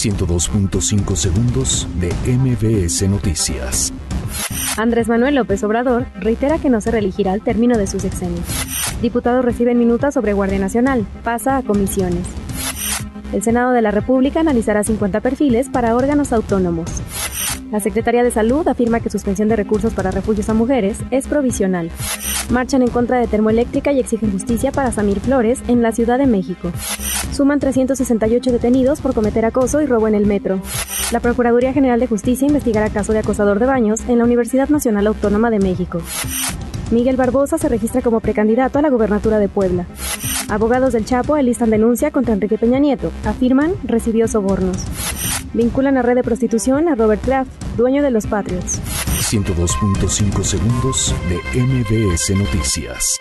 102.5 segundos de MBS Noticias. Andrés Manuel López Obrador reitera que no se reelegirá al término de sus sexenio. Diputados reciben minutas sobre Guardia Nacional. Pasa a comisiones. El Senado de la República analizará 50 perfiles para órganos autónomos. La Secretaría de Salud afirma que suspensión de recursos para refugios a mujeres es provisional. Marchan en contra de termoeléctrica y exigen justicia para Samir Flores en la Ciudad de México. Suman 368 detenidos por cometer acoso y robo en el metro. La Procuraduría General de Justicia investigará caso de acosador de baños en la Universidad Nacional Autónoma de México. Miguel Barbosa se registra como precandidato a la gobernatura de Puebla. Abogados del Chapo alistan denuncia contra Enrique Peña Nieto. Afirman recibió sobornos. Vinculan a red de prostitución a Robert Kraft, dueño de los Patriots. 102.5 segundos de MBS Noticias.